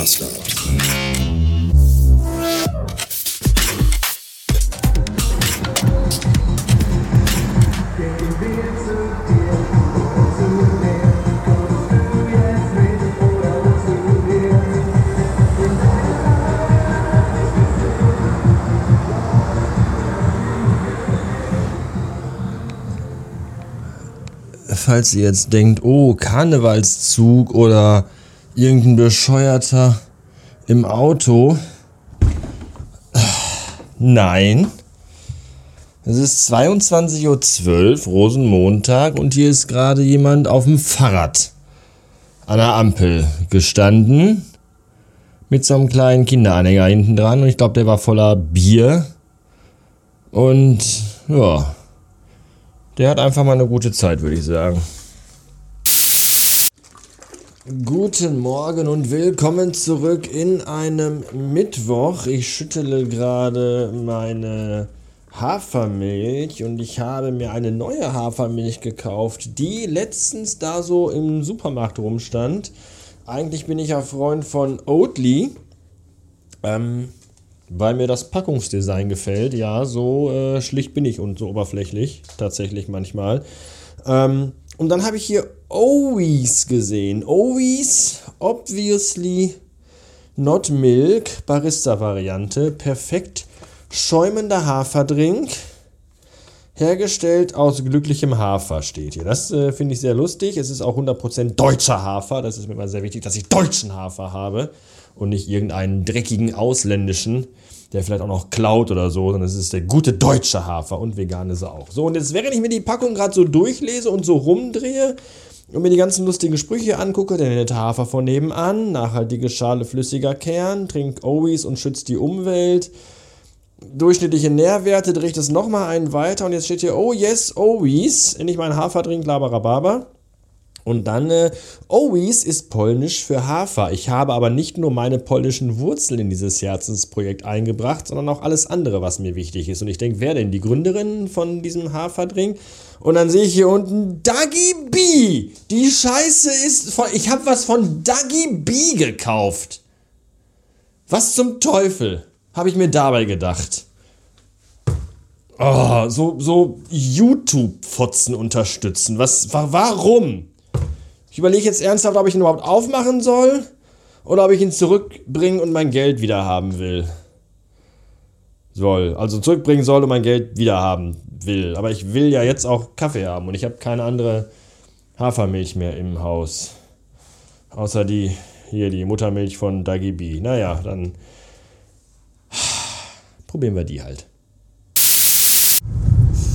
Master. falls ihr jetzt denkt, oh, Karnevalszug oder irgendein Bescheuerter im Auto. Nein. Es ist 22.12 Uhr, Rosenmontag, und hier ist gerade jemand auf dem Fahrrad an der Ampel gestanden mit so einem kleinen Kinderanhänger hinten dran und ich glaube, der war voller Bier. Und ja, der hat einfach mal eine gute Zeit, würde ich sagen. Guten Morgen und willkommen zurück in einem Mittwoch. Ich schüttele gerade meine Hafermilch und ich habe mir eine neue Hafermilch gekauft, die letztens da so im Supermarkt rumstand. Eigentlich bin ich ja Freund von Oatly. Ähm, weil mir das Packungsdesign gefällt. Ja, so äh, schlicht bin ich und so oberflächlich, tatsächlich manchmal. Ähm, und dann habe ich hier Owies gesehen. Owies, obviously not milk, Barista-Variante. Perfekt schäumender Haferdrink. Hergestellt aus glücklichem Hafer steht hier. Das äh, finde ich sehr lustig. Es ist auch 100% deutscher Hafer. Das ist mir immer sehr wichtig, dass ich deutschen Hafer habe und nicht irgendeinen dreckigen ausländischen, der vielleicht auch noch klaut oder so, sondern es ist der gute deutsche Hafer und vegan ist er auch. So, und jetzt, während ich mir die Packung gerade so durchlese und so rumdrehe und mir die ganzen lustigen Sprüche angucke, der nette Hafer von nebenan, nachhaltige Schale flüssiger Kern, trinkt Owies und schützt die Umwelt, durchschnittliche Nährwerte, drehe ich das nochmal einen weiter und jetzt steht hier, oh yes, Owies, endlich mein Haferdrink, laberababa. Und dann, äh, Owies ist polnisch für Hafer. Ich habe aber nicht nur meine polnischen Wurzeln in dieses Herzensprojekt eingebracht, sondern auch alles andere, was mir wichtig ist. Und ich denke, wer denn die Gründerin von diesem Haferdrink? Und dann sehe ich hier unten Dagi B. Die Scheiße ist von. Ich habe was von Dagi B gekauft. Was zum Teufel habe ich mir dabei gedacht? Oh, so, so YouTube-Fotzen unterstützen. Was, warum? Ich überlege jetzt ernsthaft, ob ich ihn überhaupt aufmachen soll oder ob ich ihn zurückbringen und mein Geld wieder haben will. Soll. Also zurückbringen soll und mein Geld wieder haben will. Aber ich will ja jetzt auch Kaffee haben und ich habe keine andere Hafermilch mehr im Haus. Außer die hier, die Muttermilch von Dagi B. Naja, dann probieren wir die halt.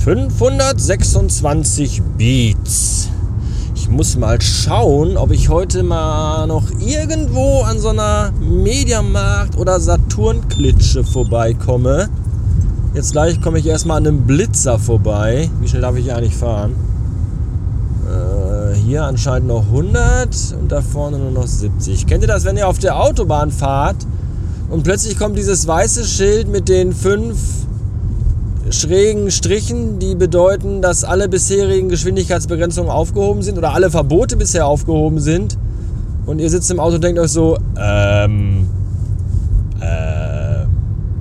526 Beats. Muss mal schauen, ob ich heute mal noch irgendwo an so einer Mediamarkt- oder Saturn-Klitsche vorbeikomme. Jetzt gleich komme ich erstmal an einem Blitzer vorbei. Wie schnell darf ich eigentlich fahren? Äh, hier anscheinend noch 100 und da vorne nur noch 70. Kennt ihr das, wenn ihr auf der Autobahn fahrt und plötzlich kommt dieses weiße Schild mit den fünf schrägen Strichen, die bedeuten, dass alle bisherigen Geschwindigkeitsbegrenzungen aufgehoben sind oder alle Verbote bisher aufgehoben sind. Und ihr sitzt im Auto und denkt euch so, ähm, äh,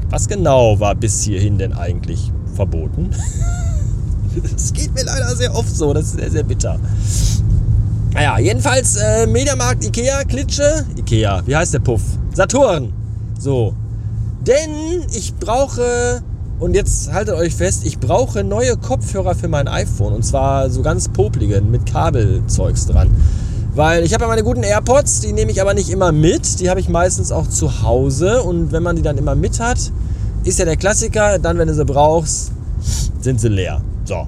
was genau war bis hierhin denn eigentlich verboten? das geht mir leider sehr oft so, das ist sehr, sehr bitter. Naja, jedenfalls äh, Mediamarkt, Ikea, Klitsche, Ikea, wie heißt der Puff? Saturn. So. Denn ich brauche und jetzt haltet euch fest, ich brauche neue Kopfhörer für mein iPhone. Und zwar so ganz poplige mit Kabelzeugs dran. Weil ich habe ja meine guten AirPods, die nehme ich aber nicht immer mit. Die habe ich meistens auch zu Hause. Und wenn man die dann immer mit hat, ist ja der Klassiker, dann wenn du sie brauchst, sind sie leer. So.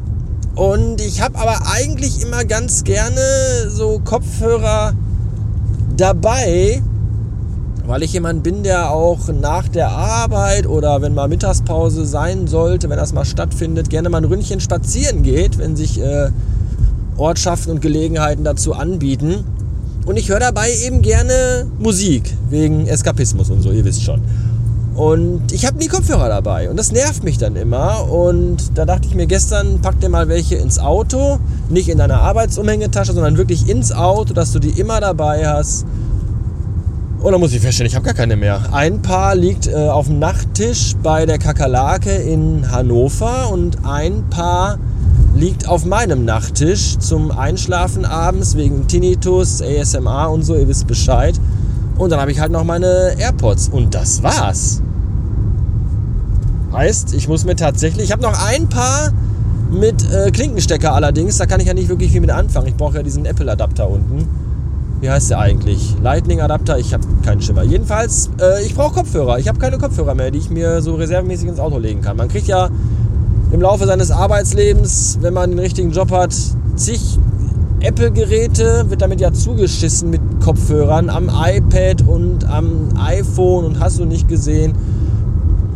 Und ich habe aber eigentlich immer ganz gerne so Kopfhörer dabei, weil ich jemand bin, der auch nach der Arbeit oder wenn mal Mittagspause sein sollte, wenn das mal stattfindet, gerne mal ein Ründchen spazieren geht, wenn sich äh, Ortschaften und Gelegenheiten dazu anbieten. Und ich höre dabei eben gerne Musik, wegen Eskapismus und so, ihr wisst schon. Und ich habe nie Kopfhörer dabei und das nervt mich dann immer. Und da dachte ich mir gestern, pack dir mal welche ins Auto, nicht in deiner Arbeitsumhängetasche, sondern wirklich ins Auto, dass du die immer dabei hast Und dann muss ich feststellen, ich habe gar keine mehr. Ein Paar liegt äh, auf dem Nachttisch bei der Kakerlake in Hannover und ein Paar liegt auf meinem Nachttisch zum Einschlafen abends wegen Tinnitus, ASMR und so, ihr wisst Bescheid. Und dann habe ich halt noch meine AirPods und das war's. Heißt, ich muss mir tatsächlich, ich habe noch ein paar mit äh, Klinkenstecker allerdings, da kann ich ja nicht wirklich viel mit anfangen. Ich brauche ja diesen Apple-Adapter unten. Wie heißt der eigentlich? Lightning-Adapter? Ich habe keinen Schimmer. Jedenfalls, äh, ich brauche Kopfhörer. Ich habe keine Kopfhörer mehr, die ich mir so reservemäßig ins Auto legen kann. Man kriegt ja im Laufe seines Arbeitslebens, wenn man den richtigen Job hat, zig Apple-Geräte, wird damit ja zugeschissen mit Kopfhörern am iPad und am iPhone und hast du nicht gesehen.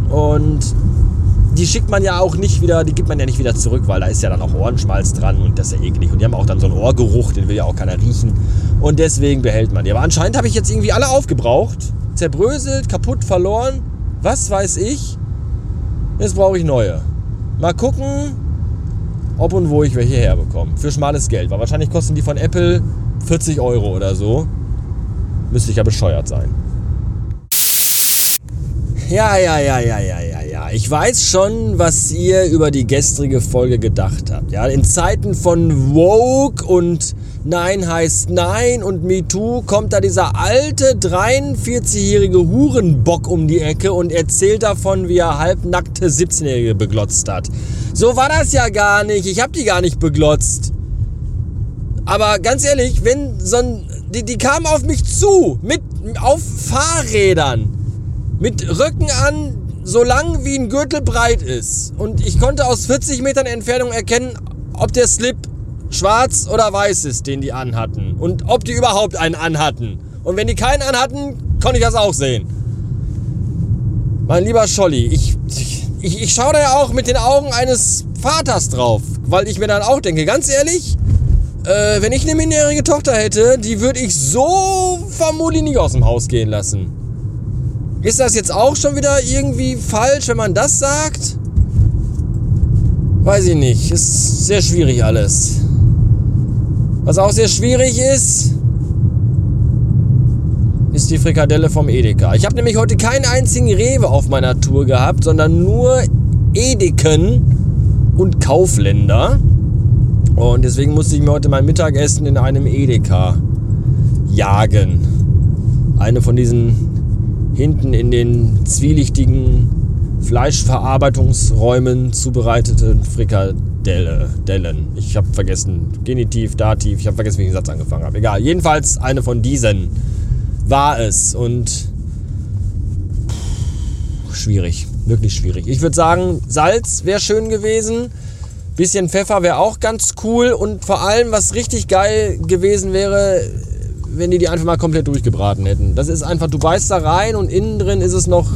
Und die schickt man ja auch nicht wieder, die gibt man ja nicht wieder zurück, weil da ist ja dann auch Ohrenschmalz dran und das ist ja eklig. Und die haben auch dann so einen Ohrgeruch, den will ja auch keiner riechen. Und deswegen behält man die. Aber anscheinend habe ich jetzt irgendwie alle aufgebraucht, zerbröselt, kaputt, verloren. Was weiß ich. Jetzt brauche ich neue. Mal gucken, ob und wo ich welche herbekomme. Für schmales Geld. Weil wahrscheinlich kosten die von Apple 40 Euro oder so. Müsste ich ja bescheuert sein. Ja, ja, ja, ja, ja, ja. Ich weiß schon, was ihr über die gestrige Folge gedacht habt. Ja, in Zeiten von Woke und Nein heißt Nein und MeToo kommt da dieser alte 43-jährige Hurenbock um die Ecke und erzählt davon, wie er halbnackte 17-Jährige beglotzt hat. So war das ja gar nicht. Ich hab die gar nicht beglotzt. Aber ganz ehrlich, wenn so ein. Die, die kamen auf mich zu, mit auf Fahrrädern, mit Rücken an, so lang wie ein Gürtel breit ist. Und ich konnte aus 40 Metern Entfernung erkennen, ob der Slip schwarz oder weiß ist, den die anhatten. Und ob die überhaupt einen anhatten. Und wenn die keinen anhatten, konnte ich das auch sehen. Mein lieber Scholli, ich, ich, ich schaue da ja auch mit den Augen eines Vaters drauf. Weil ich mir dann auch denke, ganz ehrlich, äh, wenn ich eine minderjährige Tochter hätte, die würde ich so vermutlich nicht aus dem Haus gehen lassen. Ist das jetzt auch schon wieder irgendwie falsch, wenn man das sagt? Weiß ich nicht. Ist sehr schwierig alles. Was auch sehr schwierig ist, ist die Frikadelle vom Edeka. Ich habe nämlich heute keinen einzigen Rewe auf meiner Tour gehabt, sondern nur Edeken und Kaufländer. Und deswegen musste ich mir heute mein Mittagessen in einem Edeka jagen. Eine von diesen hinten in den zwielichtigen Fleischverarbeitungsräumen zubereiteten Frikadellen. Delle, Dellen. Ich habe vergessen, Genitiv, Dativ, ich habe vergessen, wie ich den Satz angefangen habe. Egal, jedenfalls eine von diesen war es und schwierig, wirklich schwierig. Ich würde sagen, Salz wäre schön gewesen, bisschen Pfeffer wäre auch ganz cool und vor allem, was richtig geil gewesen wäre, wenn die die einfach mal komplett durchgebraten hätten. Das ist einfach, du beißt da rein und innen drin ist es noch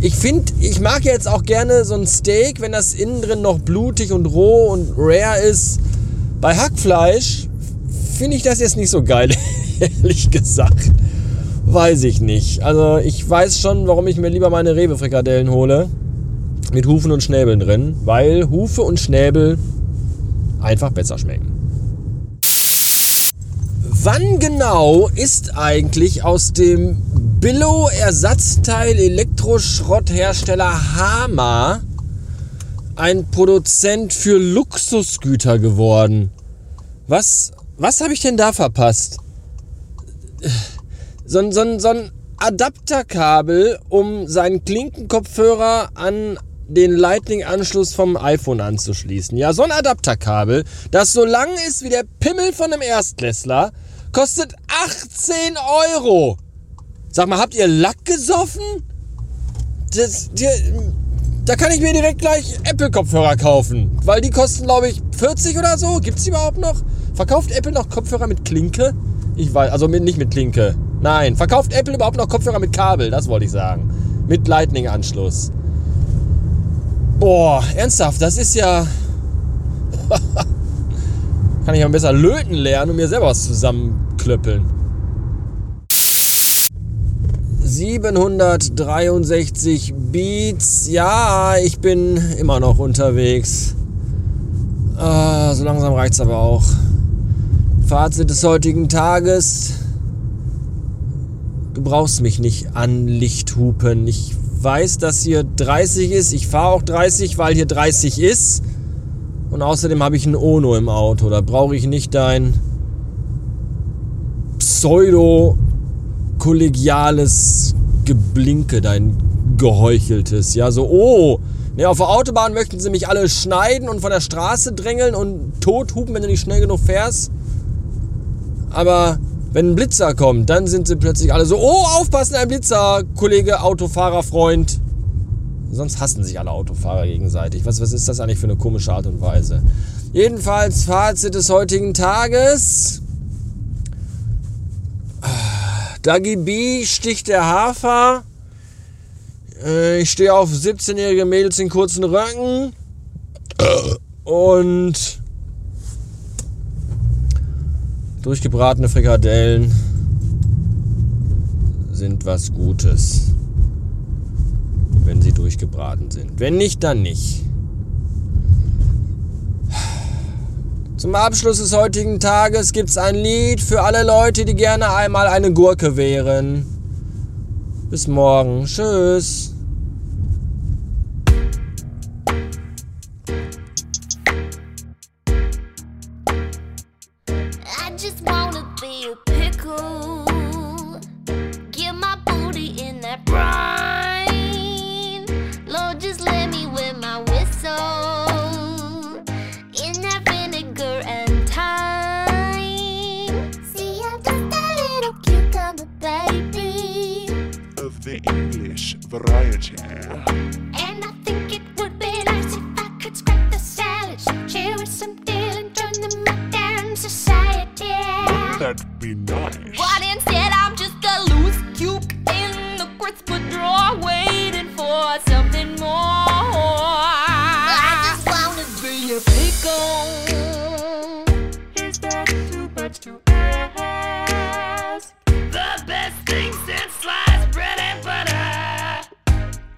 ich finde, ich mag jetzt auch gerne so ein Steak, wenn das innen drin noch blutig und roh und rare ist. Bei Hackfleisch finde ich das jetzt nicht so geil, ehrlich gesagt. Weiß ich nicht. Also ich weiß schon, warum ich mir lieber meine Rewe-Frikadellen hole. Mit Hufen und Schnäbeln drin. Weil Hufe und Schnäbel einfach besser schmecken. Wann genau ist eigentlich aus dem Billo-Ersatzteil Elektroschrotthersteller Hama ein Produzent für Luxusgüter geworden. Was, was habe ich denn da verpasst? So, so, so ein Adapterkabel, um seinen Klinkenkopfhörer an den Lightning-Anschluss vom iPhone anzuschließen. Ja, so ein Adapterkabel, das so lang ist wie der Pimmel von einem Erstklässler, kostet 18 Euro. Sag mal, habt ihr Lack gesoffen? Das, die, da kann ich mir direkt gleich Apple-Kopfhörer kaufen. Weil die kosten, glaube ich, 40 oder so. Gibt es die überhaupt noch? Verkauft Apple noch Kopfhörer mit Klinke? Ich weiß, also mit, nicht mit Klinke. Nein, verkauft Apple überhaupt noch Kopfhörer mit Kabel? Das wollte ich sagen. Mit Lightning-Anschluss. Boah, ernsthaft, das ist ja. kann ich ja besser löten lernen und mir selber was zusammenklöppeln. 763 Beats. Ja, ich bin immer noch unterwegs. Ah, so langsam reicht es aber auch. Fazit des heutigen Tages. Du brauchst mich nicht an Licht hupen. Ich weiß, dass hier 30 ist. Ich fahre auch 30, weil hier 30 ist. Und außerdem habe ich ein Ono im Auto. Da brauche ich nicht dein pseudo-kollegiales Geblinke, dein geheucheltes. Ja, so, oh, ne, auf der Autobahn möchten sie mich alle schneiden und von der Straße drängeln und tot hupen, wenn du nicht schnell genug fährst. Aber wenn ein Blitzer kommt, dann sind sie plötzlich alle so, oh, aufpassen, ein Blitzer, Kollege, Autofahrer, Freund. Sonst hassen sich alle Autofahrer gegenseitig. Was, was ist das eigentlich für eine komische Art und Weise? Jedenfalls Fazit des heutigen Tages. Dagi B sticht der Hafer. Äh, ich stehe auf 17-jährige Mädels in kurzen Röcken. Und Durchgebratene Frikadellen sind was Gutes, wenn sie durchgebraten sind. Wenn nicht, dann nicht. Zum Abschluss des heutigen Tages gibt es ein Lied für alle Leute, die gerne einmal eine Gurke wären. Bis morgen. Tschüss. Variety.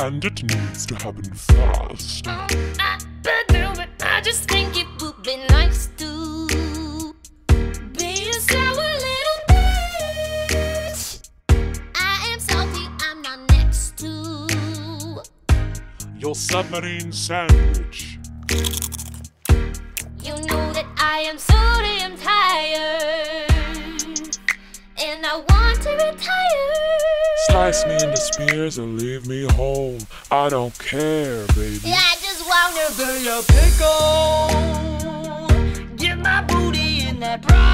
And it needs to happen fast. I, but no, but I just think it would be nice to be a sour little bitch. I am salty, I'm not next to your submarine sandwich. You know that I am so damn tired, and I want to retire. Slice me into spears and leave me whole. I don't care, baby. Yeah, I just wanna be a pickle. Get my booty in that bride.